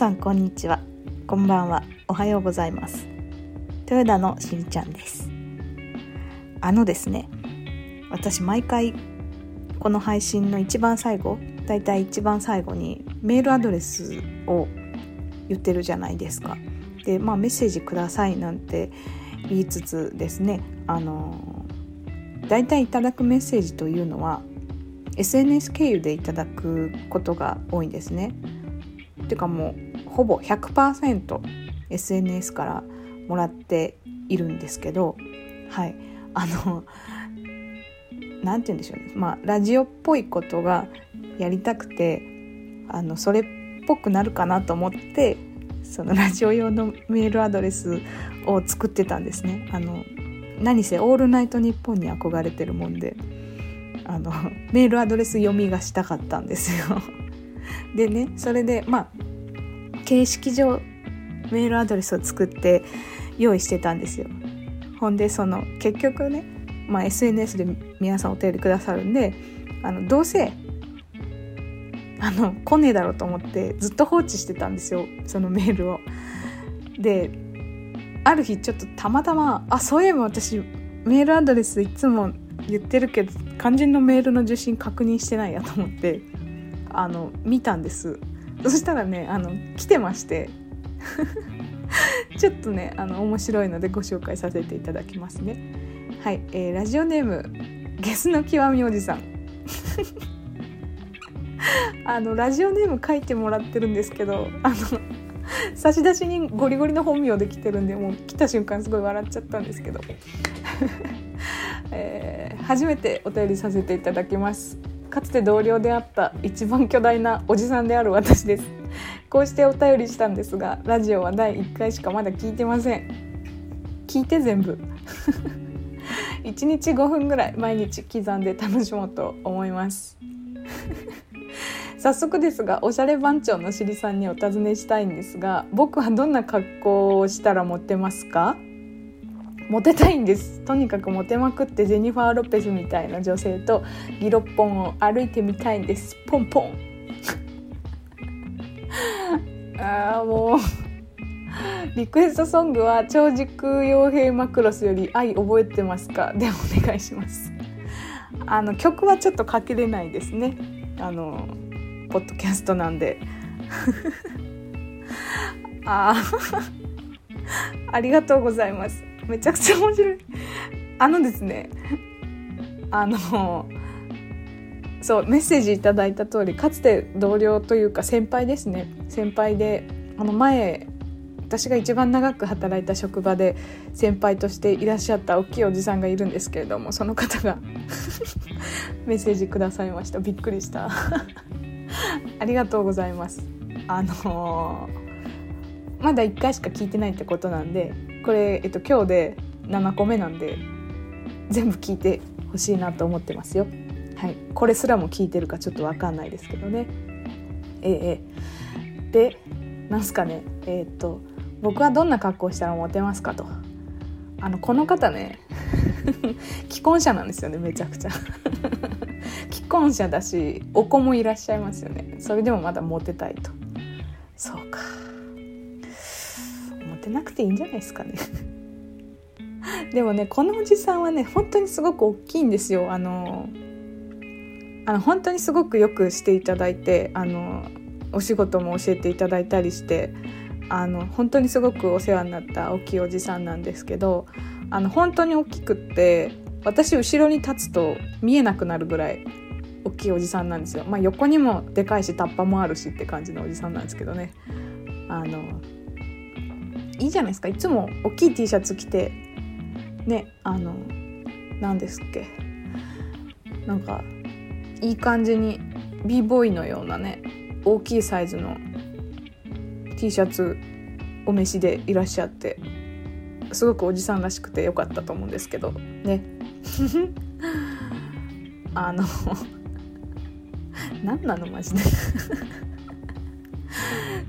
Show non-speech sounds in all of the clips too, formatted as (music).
さんこんにちは。こんばんは。おはようございます。豊田のしんちゃんです。あのですね私毎回この配信の一番最後だいたい一番最後にメールアドレスを言ってるじゃないですか。でまあメッセージくださいなんて言いつつですねあのだいたいいただくメッセージというのは SNS 経由でいただくことが多いんですね。てかもうほぼ 100%SNS からもらっているんですけどはいあの何て言うんでしょうねまあラジオっぽいことがやりたくてあのそれっぽくなるかなと思ってその (laughs) ラジオ用のメールアドレスを作ってたんですね。あの何せ「オールナイトニッポン」に憧れてるもんであのメールアドレス読みがしたかったんですよ。でねそれでまあ形式上メールアドレスを作って用意してたんですよ。ほんでその結局ね、まあ、SNS で皆さんお便りくださるんであのどうせあの来ねえだろうと思ってずっと放置してたんですよそのメールを。である日ちょっとたまたまあそういえば私メールアドレスいつも言ってるけど肝心のメールの受信確認してないやと思ってあの見たんですそしたらねあの来てまして。(laughs) ちょっとねあの面白いのでご紹介させていただきますね。はい、えー、ラジオネームゲスの極みおじさん。(laughs) あのラジオネーム書いてもらってるんですけどあの差出にゴリゴリの本名で来てるんでもう来た瞬間すごい笑っちゃったんですけど、(laughs) えー、初めてお便りさせていただきます。かつて同僚であった一番巨大なおじさんである私です。こうしてお便りしたんですがラジオは第1回しかまだ聞いてません。聞いて全部。(laughs) 1日5分ぐらい毎日刻んで楽しもうと思います。(laughs) 早速ですがおしゃれ番長のしりさんにお尋ねしたいんですが僕はどんな格好をしたらモテますか？モテたいんです。とにかくモテまくってジェニファー・ロペスみたいな女性とギロッポンを歩いてみたいんです。ポンポン。(laughs) ああもう。リクエストソングは超軸傭兵マクロスより愛覚えてますか？でお願いします。あの曲はちょっとかけれないですね。あのポッドキャストなんで。(laughs) ああ (laughs) ありがとうございます。めちゃくちゃ面白い。あのですねあのそうメッセージいただいた通りかつて同僚というか先輩ですね。先輩であの前私が一番長く働いた職場で先輩としていらっしゃった大きいおじさんがいるんですけれどもその方が (laughs) メッセージくださいました。びっくりした。ありがとうございます。あのー、まだ1回しか聞いてないってことなんでこれ、えっと、今日で7個目なんで全部聞いてほしいなと思ってますよ。はい、これすらも聞いてるかちょっと分かんないですけどね。ええでなんすかね。え、っと僕はどんな格好したらモテますかと。あのこの方ね (laughs) 既婚者なんですよねめちゃくちゃ。(laughs) 既婚者だしお子もいらっしゃいますよね。それでもまだモテたいと。そうか。てなくていいんじゃないですかね (laughs) でもねこのおじさんはね本当にすごく大きいんですよあのあの本当にすごくよくしていただいてあのお仕事も教えていただいたりしてあの本当にすごくお世話になった大きいおじさんなんですけどあの本当に大きくって私後ろに立つと見えなくなるぐらい大きいおじさんなんですよ。まあ、横にもでかいしタッパもあるしって感じのおじさんなんですけどね。あのいいじゃないですか。いつも大きい T シャツ着てねあの何ですっけ。なんかいい感じに b ボーイのようなね大きいサイズの T シャツお召しでいらっしゃってすごくおじさんらしくてよかったと思うんですけどね。(laughs) あの (laughs) 何なのマジで。(laughs)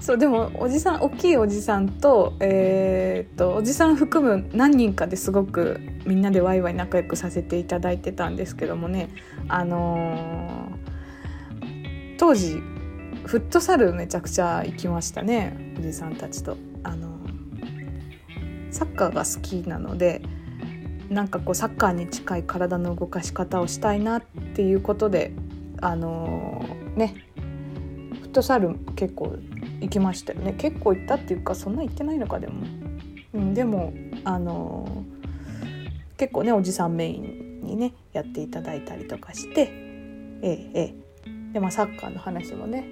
そうでもおじさん大きいおじさんと,、えー、っとおじさん含む何人かですごくみんなでワイワイ仲良くさせていただいてたんですけどもねあのー、当時フットサルめちゃくちゃ行きましたねおじさんたちと。あのサッカーが好きなのでなんかこうサッカーに近い体の動かし方をしたいなっていうことであのねフットサル結構行きましたよね。結構行ったっていうかそんな行ってないのかでも、うん、でもあの結構ねおじさんメインにねやっていただいたりとかしてええええ。でまあサッカーの話もね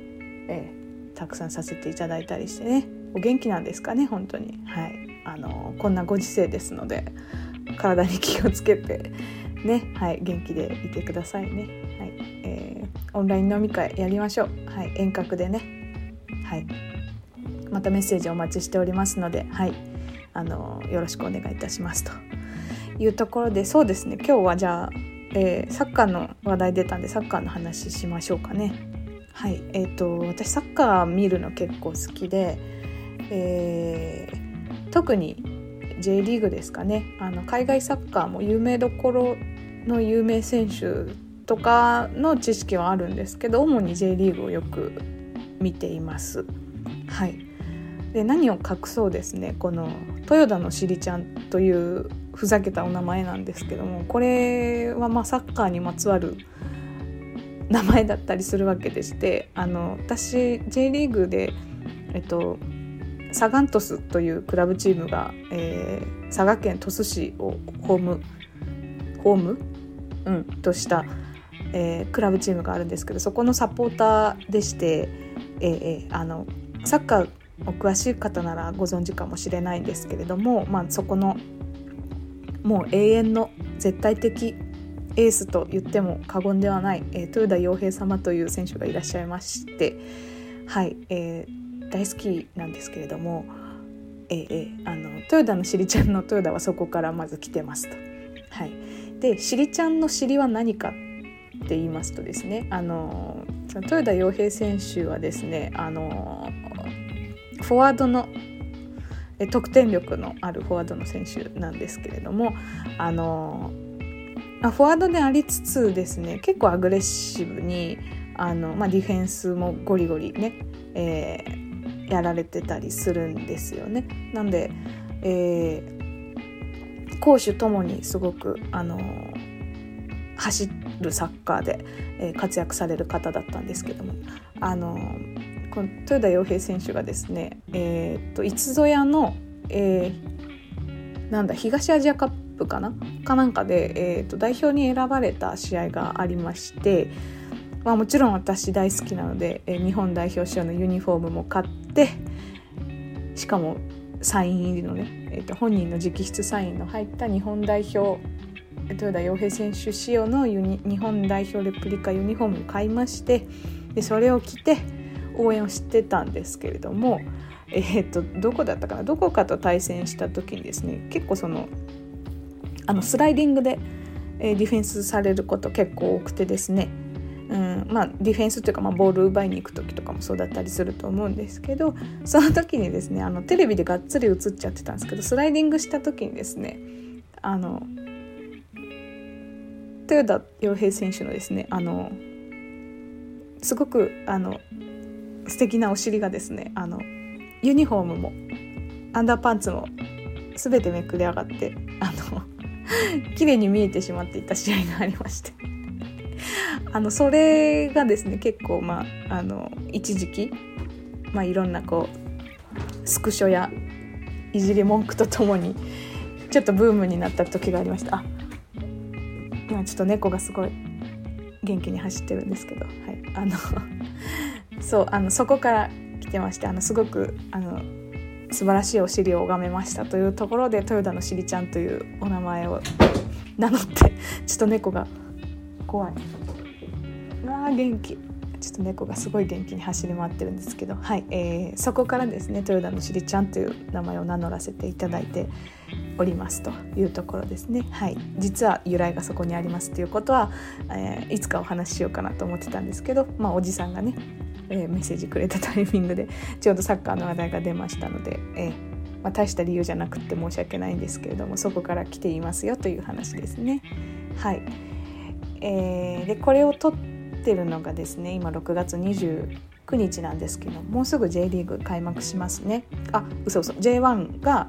ええたくさんさせていただいたりしてねお元気なんですかね本当に。はい。あのこんなご時世ですので体に気をつけてねはい元気でいてくださいね。はいえー、オンライン飲み会やりましょう。はい遠隔でね。はい。またメッセージお待ちしておりますのではい。あのよろしくお願いいたします。というところでそうですね。今日はじゃあ、えー、サッカーの話題出たんでサッカーの話しましょうかね。はい。えーと、私サッカー見るの結構好きで、えー、特に J リーグですかね。あの海外サッカーも有名どころの有名選手とかの知識はあるんですけど主に J リーグをよく見ています。はい、で何を隠そうですね。この豊田のしりちゃんというふざけたお名前なんですけどもこれはまサッカーにまつわる名前だったりするわけでしてあの私 J リーグで、えっと、サガン鳥栖というクラブチームが、えー、佐賀県鳥栖市をホームホーム、うん、とした、えー、クラブチームがあるんですけどそこのサポーターでして、えー、あのサッカーお詳しい方ならご存知かもしれないんですけれども、まあ、そこのもう永遠の絶対的エースと言っても過言ではない、えー、豊田洋平様という選手がいらっしゃいましてはい、えー、大好きなんですけれども、えー、あの豊田のしりちゃんの豊田はそこからまず来てますと。はい、でしりちゃんの尻は何かって言いますとですねあの豊田洋平選手はですねあのフォワードの得点力のあるフォワードの選手なんですけれどもあのフォワードでありつつですね結構アグレッシブにあの、まあ、ディフェンスもゴリゴリね、えー、やられてたりするんですよね。なんで、えー、攻守ともにすごくあの走るサッカーで、えー、活躍される方だったんですけども。あのこの豊田洋平選手がですね、えー、といつぞやの、えー、なんだ東アジアカッププかな？かなんかで、えーと、代表に選ばれた試合がありまして、まあ、もちろん私大好きなので、えー、日本代表仕様のユニフォームも買ってしかもサイン入りのね、えーと、本人の直筆サインの入った日本代表豊田洋平選手仕様のユニ日本代表レプリカユニフォームを買いましてでそれを着て応援をしてたんですけれども、えーとどこだったかな？どこかと対戦した時にですね結構そのあのスライディングで、えディフェンスされること結構多くてですねうんまあ、ディフェンスというか、まあ、ボール奪いに行く時とかもそうだったりすると思うんですけどその時にですねあのテレビでがっつり映っちゃってたんですけどスライディングした時にですねあの豊田洋平選手のですねあのすごくあの素敵なお尻がですねあのユニフォームもアンダーパンツも全てめくれ上がってあの (laughs) 綺麗に見えてしまっていた試合がありまして。(laughs) あのそれがですね結構まああの一時期、まあ、いろんなこうスクショやいじり文句とともにちょっとブームになった時がありました。あ今ちょっと猫がすごい元気に走ってるんですけど、はい、あの (laughs) そうあのそこから来てましてあのすごくあの素晴らしいお尻を拝めましたというところで豊田のしりちゃんというお名前を名乗ってちょっと猫が怖い。うわ元気。ちょっと猫がすごい元気に走り回ってるんですけど、はいえー、そこからですね豊田のしりちゃんという名前を名乗らせていただいておりますというところですね、はい、実は由来がそこにありますということは、えー、いつかお話ししようかなと思ってたんですけど、まあ、おじさんがねえー、メッセージくれたタイミングでちょうどサッカーの話題が出ましたので、えーまあ、大した理由じゃなくて申し訳ないんですけれどもそこから来ていますよという話ですね。はい、えー、でこれを撮ってるのがですね今6月29 29日なんですけどもうすぐ J リーグ開幕しますね。あ嘘嘘 J1 が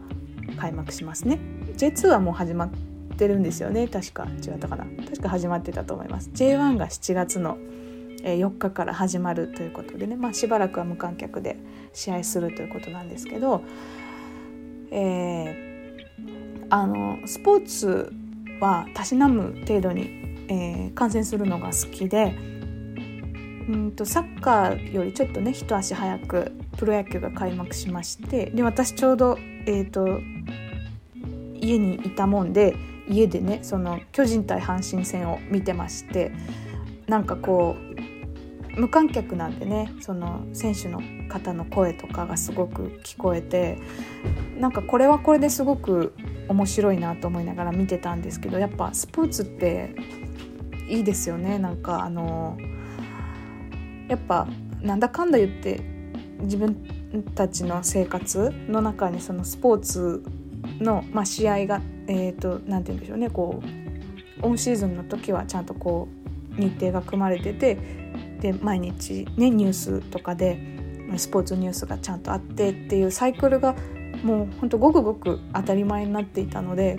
開幕しますね。J2 はもう始まってるんですよね。確か違ったかな。確か始まってたと思います。J1 が7月の4日から始まるということでね、まあ、しばらくは無観客で試合するということなんですけど、えー、あのスポーツはたしなむ程度に、えー、観戦するのが好きでうんとサッカーよりちょっとね一足早くプロ野球が開幕しましてで私ちょうど、えーと、家にいたもんで家でねその巨人対阪神戦を見てましてなんかこう無観客なんでねその選手の方の声とかがすごく聞こえてなんかこれはこれですごく面白いなと思いながら見てたんですけどやっぱスポーツっていいですよね。なんかあのやっぱなんだかんだ言って自分たちの生活の中にそのスポーツの、まあ、試合がえ、ー、と何て言うんでしょうねこうオンシーズンの時はちゃんとこう日程が組まれててで毎日ねニュースとかでスポーツニュースがちゃんとあってっていうサイクルがもうほんとごくごく当たり前になっていたので、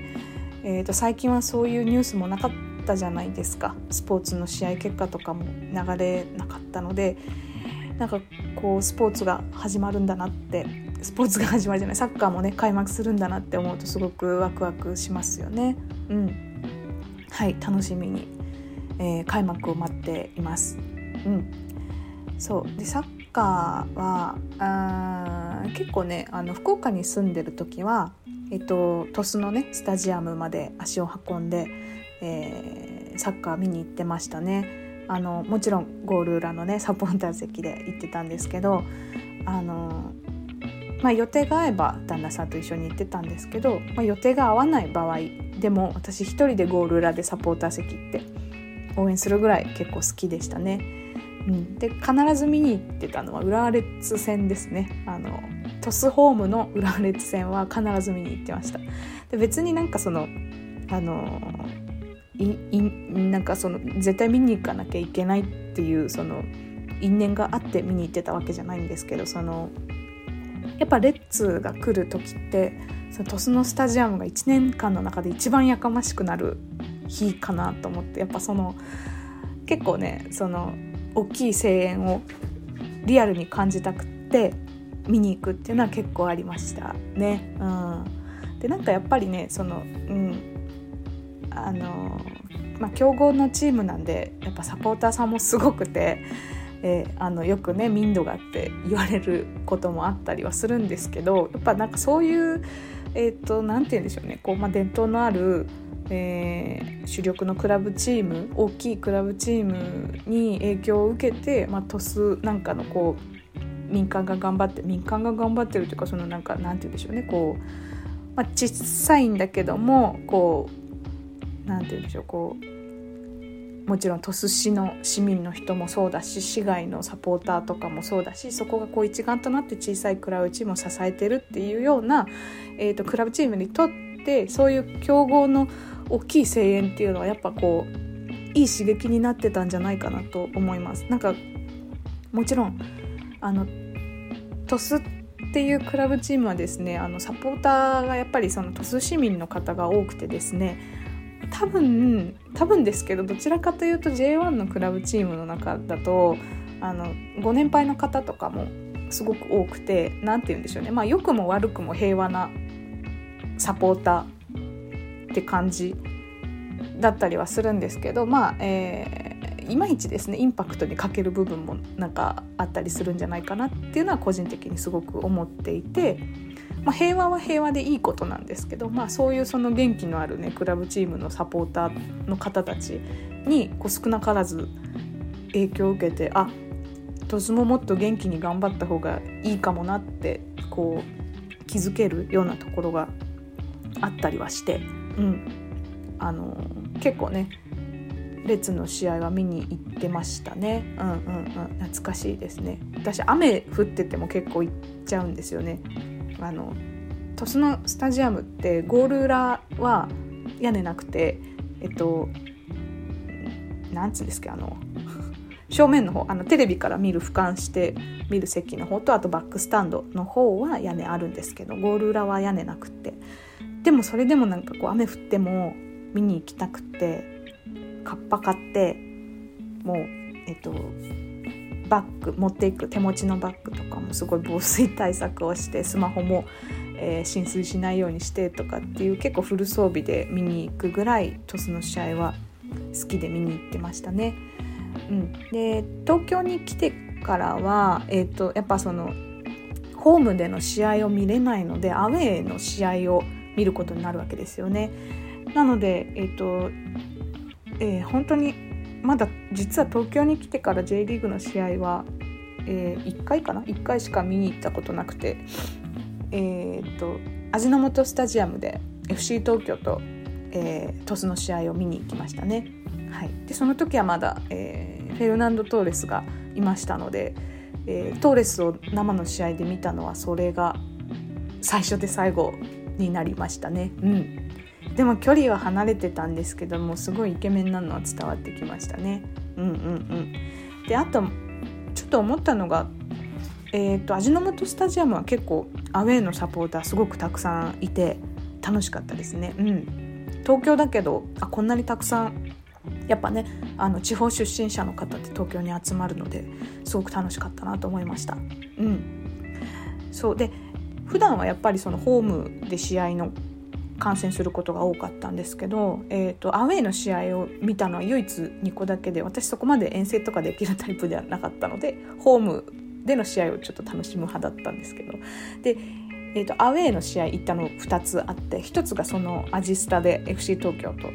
えー、と最近はそういうニュースもなかったじゃないですかスポーツの試合結果とかも流れなかったのでなんかこうスポーツが始まるんだなってスポーツが始まるじゃないサッカーもね開幕するんだなって思うとすごくワクワクしますよね。うん、はい楽しみに、えー、開幕を待っています。うん、そうでサッカーはあ結構ねあの福岡に住んでる時は、えっと、鳥栖のねスタジアムまで足を運んで、えー、サッカー見に行ってましたね。あのもちろんゴール裏のねサポーター席で行ってたんですけどあの、まあ、予定が合えば旦那さんと一緒に行ってたんですけど、まあ、予定が合わない場合でも私一人でゴール裏でサポーター席って応援するぐらい結構好きでしたね。うん、で必ず見に行ってたのは浦和レッズ戦ですね。あのトスホームの浦和レッズ戦は必ず見に行ってました。で別になんかそのあのなんかその絶対見に行かなきゃいけないっていうその因縁があって見に行ってたわけじゃないんですけどそのやっぱレッツが来る時ってその鳥栖のスタジアムが1年間の中で一番やかましくなる日かなと思ってやっぱその結構ねその大きい声援をリアルに感じたくって見に行くっていうのは結構ありましたね。うん、でなんかやっぱりねそのうんあのまあ強豪のチームなんでやっぱサポーターさんもすごくて。えー、あのよくね民度がって言われることもあったりはするんですけどやっぱなんかそういうえ、ー、と何て言うんでしょうねこう、まあ、伝統のあるえー、主力のクラブチーム大きいクラブチームに影響を受けて、まあ、鳥栖なんかのこう民間が頑張って民間が頑張ってるというかそのなんかなんて言うんでしょうねこう、まあ、小さいんだけどもこうなんて言うんでしょうこうもちろん鳥栖市の市民の人もそうだし市外のサポーターとかもそうだしそこがこう一丸となって小さいクラブチームを支えてるっていうような、えーとクラブチームにとってそういう強豪の大きい声援っていうのはやっぱこういい刺激になってたんじゃないかなと思います。なんかもちろんあの鳥栖っていうクラブチームはですねあのサポーターがやっぱりその鳥栖市民の方が多くてですね多分多分ですけどどちらかというと J1 のクラブチームの中だとあのご年配の方とかもすごく多くて何て言うんでしょうね。まあ良くも悪くも平和なサポーターって感じだったりはするんですけどまあ、えー、いまいちですねインパクトに欠ける部分もなんかあったりするんじゃないかなっていうのは個人的にすごく思っていて、まあ、平和は平和でいいことなんですけど、まあ、そういうその元気のあるねクラブチームのサポーターの方たちにこう少なからず影響を受けてあトスももっと元気に頑張った方がいいかもなってこう気づけるようなところがあったりはしてうん、あの結構ね列の試合は見に行ってましたね。うんうんうん、懐かしいですね。私雨降ってても結構行っちゃうんですよね。あの鳥栖のスタジアムってゴール裏は屋根なくて、えっとなんつうんですかあの (laughs) 正面の方あのテレビから見る俯瞰して見る席の方とあとバックスタンドの方は屋根あるんですけどゴール裏は屋根なくって。でもそれでもなんかこう雨降っても見に行きたくってカッパ買ってもうえっとバッグ持っていく手持ちのバッグとかもすごい防水対策をして (laughs) スマホも、えー、浸水しないようにしてとかっていう結構フル装備で見に行くぐらいトスの試合は好きで見に行ってましたね。うん、で東京に来てからは、えーと、やっぱそのホームでの試合を見れないのでアウェーの試合を見ることになるわけですよね。なので、えーとえー、本当にまだ実は東京に来てから J リーグの試合は、えー、1回かな？1回しか見に行ったことなくて、えーと、味の素スタジアムで FC 東京と、えー、鳥栖の試合を見に行きましたね。はい、でその時はまだ、えー、フェルナンド・トーレスがいましたので、えー、トーレスを生の試合で見たのはそれが最初で最後になりましたね。うんでも距離は離れてたんですけどもすごいイケメンなのは伝わってきましたね。うんうんうん、であとちょっと思ったのが、えーと、味の素スタジアムは結構アウェーのサポーターすごくたくさんいて楽しかったですね。うん、東京だけどあこんなにたくさんやっぱねあの地方出身者の方って東京に集まるのですごく楽しかったなと思いました。うん、そうで普段はやっぱりそのホームで試合の観戦することが多かったんですけど、えーと、アウェーの試合を見たのは唯一2個だけで私そこまで遠征とかできるタイプではなかったのでホームでの試合をちょっと楽しむ派だったんですけど。で、えーと、アウェーの試合行ったの2つあって1つがそのアジスタで FC 東京と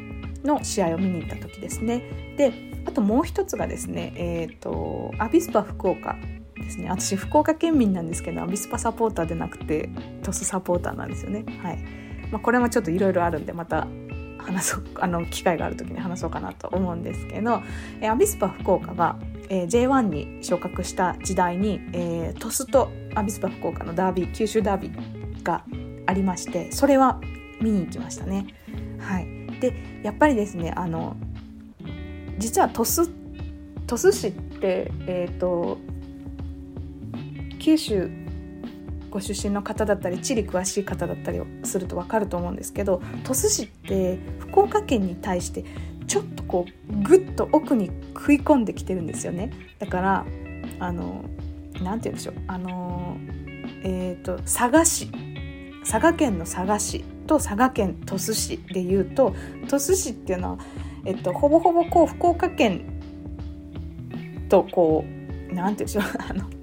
の試合を見に行った時ですね。であともう1つがですね、えーとアビスパ福岡ですね。私福岡県民なんですけどアビスパサポーターでなくてトスサポーターなんですよね。はい。まあ、これもちょっといろいろあるんでまた話そうあの機会がある時に話そうかなと思うんですけど、えアビスパ福岡が、えー、J1 に昇格した時代に、えー、鳥栖とアビスパ福岡のダービー九州ダービーがありましてそれは見に行きましたね。はい、でやっぱりですねあの実は鳥栖鳥栖市って、えーと九州ご出身の方だったり地理詳しい方だったりをすると分かると思うんですけど鳥栖市って福岡県に対してちょっとこうぐっと奥に食い込んできてるんですよね。だからあの何て言うんでしょう。あのえっ、ー、と佐賀市。佐賀県の佐賀市と佐賀県鳥栖市でいうと鳥栖市っていうのは、えっと、ほぼほぼこう福岡県とこう何て言うんでしょう。(laughs) あの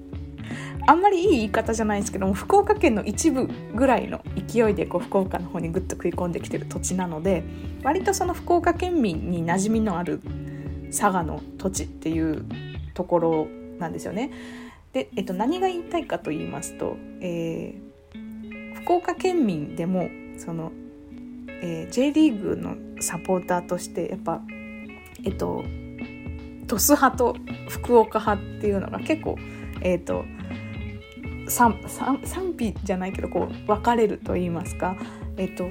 あんまりいい言い方じゃないんですけども福岡県の一部ぐらいの勢いでこう福岡の方にぐっと食い込んできてる土地なので割とその福岡県民に馴染みのある佐賀の土地っていうところなんですよね。で、えっと、何が言いたいかと言いますと、えー、福岡県民でもその、えー、J リーグのサポーターとしてやっぱえっと鳥栖派と福岡派っていうのが結構えっ、と賛否じゃないけどこう分かれると言いますか、えっと、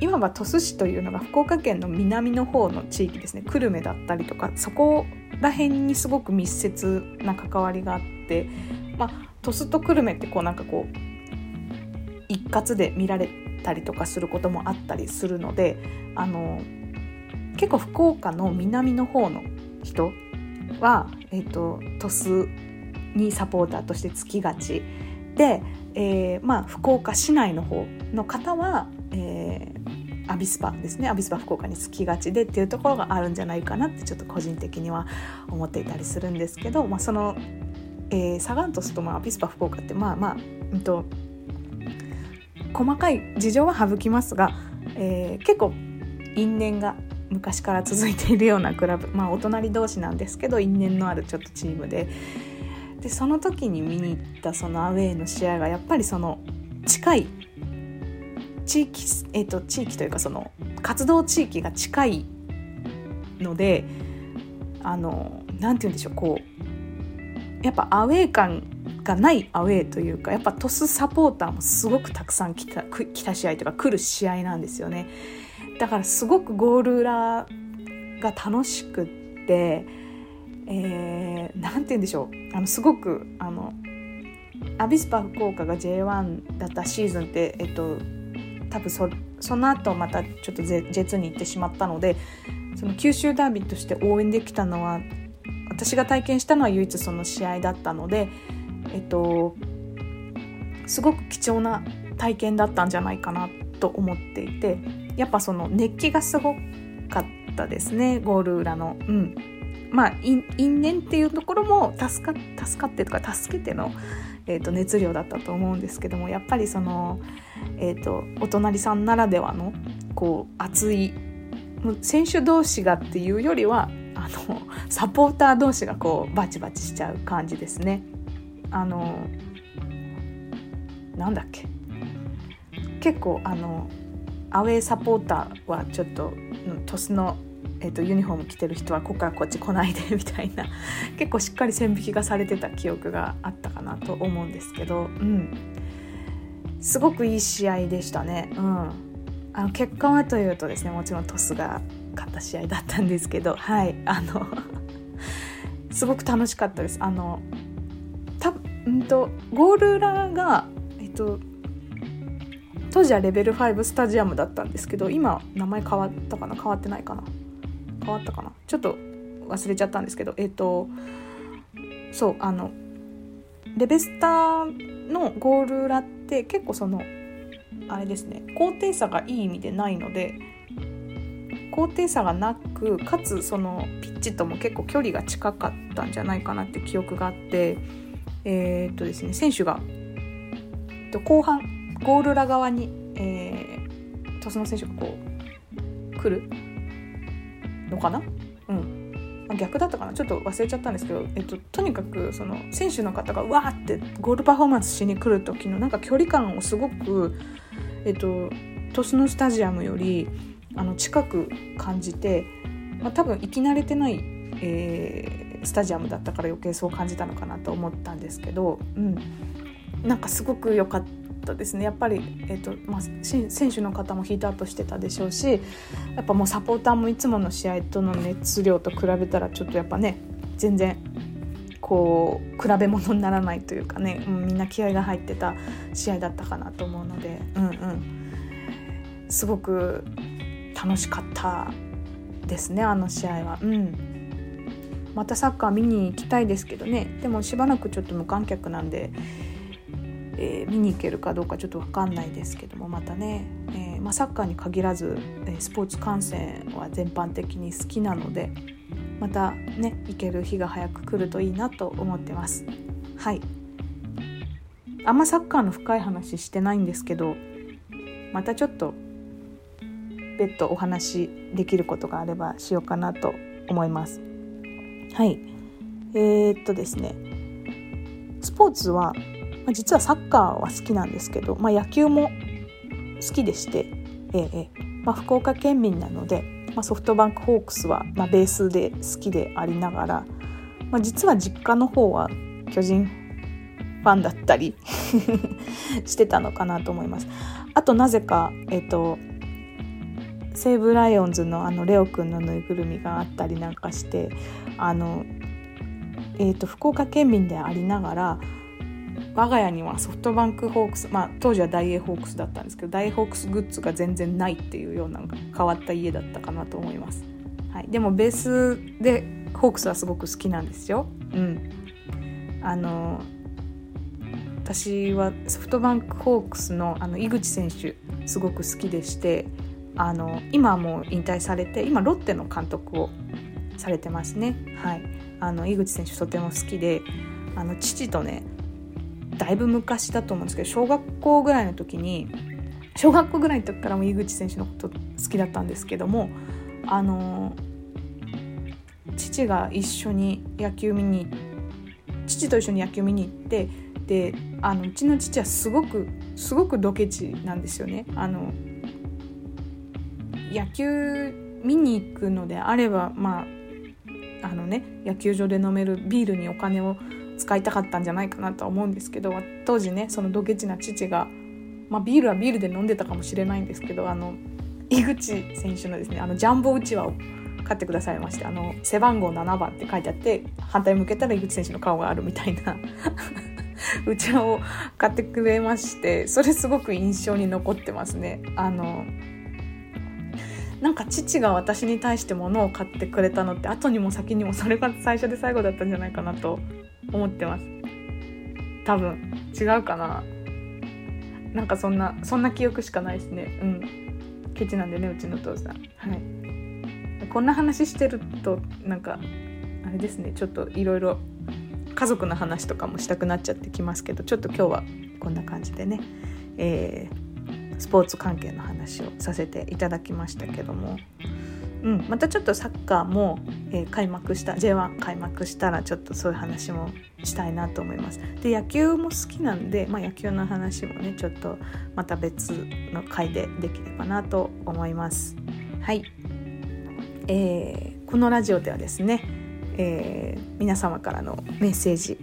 今は鳥栖市というのが福岡県の南の方の地域ですね。久留米だったりとかそこら辺にすごく密接な関わりがあって、まあ、鳥栖と久留米ってこうなんかこう一括で見られたりとかすることもあったりするのであの結構福岡の南の方の人は、えーと、と鳥栖にサポーターとしてつきがち。で、えー、まあ、福岡市内の方の方は、えー、アビスパですね。アビスパ福岡につきがちでっていうところがあるんじゃないかなってちょっと個人的には思っていたりするんですけど、まあ、その、えー、サガン鳥栖とまあアビスパ福岡ってまあまあ、うんと、細かい事情は省きますが、えー、結構因縁が昔から続いているようなクラブ。まあお隣同士なんですけど因縁のあるちょっとチームで。でその時に見に行ったそのアウェーの試合がやっぱりその近い地域,、えーと、地域というかその活動地域が近いのであのなんて言うんでしょうこうやっぱアウェー感がないアウェーというかやっぱトスサポーターもすごくたくさん来た来た試合というか来る試合なんですよね。だからすごくゴール裏が楽しくってえー、なんて言うんでしょうあのすごくあのアビスパ福岡が J1 だったシーズンって、えっと、多分そその後またちょっとジェツに行ってしまったのでその九州ダービーとして応援できたのは私が体験したのは唯一その試合だったので、えっと、すごく貴重な体験だったんじゃないかなと思っていてやっぱその熱気がすごかったですねゴール裏の。うんまあ因縁っていうところも助か助かってとか助けての、えーと、熱量だったと思うんですけどもやっぱりその、えーと、お隣さんならではのこう熱い選手同士がっていうよりはあのサポーター同士がこうバチバチしちゃう感じですね。あのなんだっけ結構あのアウェーサポーターはちょっと鳥栖の、えーと、ユニフォーム着てる人はここからこっち来ないでみたいな。(laughs) 結構しっかり線引きがされてた記憶があったかなと思うんですけど、うん、すごくいい試合でしたね。うん、あの結果はというとですねもちろん鳥栖が勝った試合だったんですけど。はい。あの (laughs) すごく楽しかったです。あのたんとゴール裏が、えっと、当時はレベル5スタジアムだったんですけど今名前変わったかな？変わってないかな？変わったかな？ちょっと忘れちゃったんですけどえっ、ー、とそうあのレベスターのゴール裏って結構そのあれですね高低差がいい意味でないので高低差がなくかつそのピッチとも結構距離が近かったんじゃないかなって記憶があってえー、っとですね選手が後半ゴール裏側に、えー、鳥栖の選手がこう来るのかな？うん。逆だったかな？ちょっと忘れちゃったんですけど、えっと、とにかくその選手の方がわーってゴールパフォーマンスしに来る時のなんか距離感をすごく、えっと、鳥栖のスタジアムよりあの近く感じて、まあ、多分行き慣れてない、えー、スタジアムだったから余計そう感じたのかなと思ったんですけど、うん、なんかすごく良かった。ったですね。やっぱり、えーとまあ、選手の方もヒートアウトしてたでしょうしやっぱもうサポーターもいつもの試合との熱量と比べたらちょっとやっぱね全然こう比べ物にならないというかね、うん、みんな気合が入ってた試合だったかなと思うので、うんうん、すごく楽しかったですねあの試合は。うん。またサッカー見に行きたいですけどね。でもしばらくちょっと無観客なんでえー、見に行けるかどうかちょっと分かんないですけどもまたね、えー、まあ、サッカーに限らず、えスポーツ観戦は全般的に好きなのでまたね行ける日が早く来るといいなと思ってます。はいあんまサッカーの深い話してないんですけどまたちょっと別途お話できることがあればしようかなと思います。はいえー、っとですねスポーツはまあ、実はサッカーは好きなんですけど、まあ、野球も好きでして、えーまあ、福岡県民なので、まあ、ソフトバンクホークスは、まあ、ベースで好きでありながら、まあ、実は実家の方は巨人ファンだったり (laughs) してたのかなと思います。あとなぜか、えっ、ー、と西武ライオンズのあのレオくんのぬいぐるみがあったりなんかしてあの、えーと福岡県民でありながら我が家にはソフトバンクホークス、まあ、当時は大英ホークスだったんですけど大英ホークスグッズが全然ないっていうような変わった家だったかなと思います、はい、でもベースでホークスはすごく好きなんですよ。うん。あの私はソフトバンクホークスのあの井口選手すごく好きでしてあの今もう引退されて今ロッテの監督をされてますね。はい。あの井口選手とても好きであの父とねだいぶ昔だと思うんですけど小学校ぐらいの時に小学校ぐらいの時からも井口選手のこと好きだったんですけどもあの父が一緒に野球見に父と一緒に野球見に行ってであのうちの父はすごくすごくドケチなんですよね。あの野球見に行くのであればまああのね野球場で飲めるビールにお金を使いたかったんじゃないかなとは思うんですけど当時ねそのドケチな父が、まあ、ビールはビールで飲んでたかもしれないんですけどあの井口選手のですねあのジャンボうちわを買ってくださいましてあの背番号7番って書いてあって反対向けたら井口選手の顔があるみたいな (laughs) うちわを買ってくれましてそれすごく印象に残ってますね。あのなんか父が私に対して物を買ってくれたのって後にも先にもそれが最初で最後だったんじゃないかなと思ってます。多分。違うかな。なんかそんなそんな記憶しかないですね。うん。ケチなんでねうちの父さん。はい。こんな話してるとなんかあれですね。ちょっといろいろ家族の話とかもしたくなっちゃってきますけどちょっと今日はこんな感じでね、えースポーツ関係の話をさせていただきましたけども、うん、またちょっとサッカーも、えー、開幕した J1 開幕したらちょっとそういう話もしたいなと思います。で野球も好きなんで、まあ、野球の話もねちょっとまた別の回でできればなと思います。はい、えー、このラジオではですね、えー、皆様からのメッセージ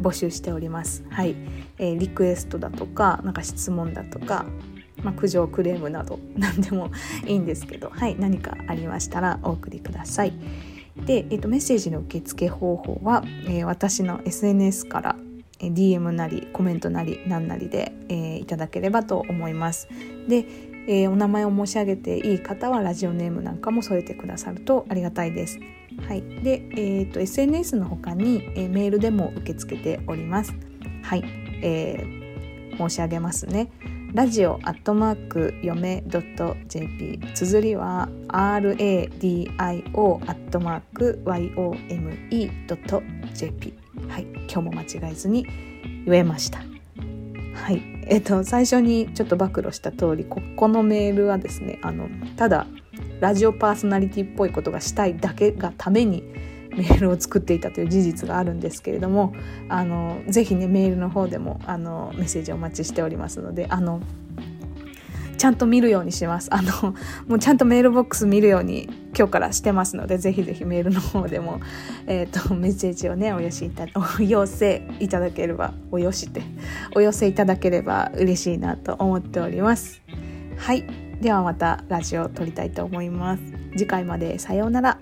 募集しております。はい、えー、リクエストだとかなんか質問だとか、まあ、苦情クレームなど (laughs) 何でもいいんですけど、はい、何かありましたらお送りください。で、えーと、メッセージの受付方法は、えー、私の SNS から DM なりコメントなり何なりで、えー、いただければと思います。で、えー、お名前を申し上げていい方はラジオネームなんかも添えてくださるとありがたいです。はい、で、えーと、SNS の他に、えー、メールでも受け付けております。はい、えー、申し上げますね。ラジオアットマークよめ .jp 綴りは radio アットマーク yome.jp はい。今日も間違えずに言えました。はい。えっ、ー、と最初にちょっと暴露した通りここのメールはですねあのただラジオパーソナリティっぽいことがしたいだけがためにメールを作っていたという事実があるんですけれどもあのぜひねメールの方でもあのメッセージをお待ちしておりますのであのちゃんと見るようにします。あのもうちゃんとメールボックス見るように今日からしてますのでぜひぜひメールの方でも、えーと、メッセージをねお寄せいたお寄せいただければおよしてお寄せいただければ嬉しいなと思っております。はい。ではまたラジオを撮りたいと思います。次回までさようなら。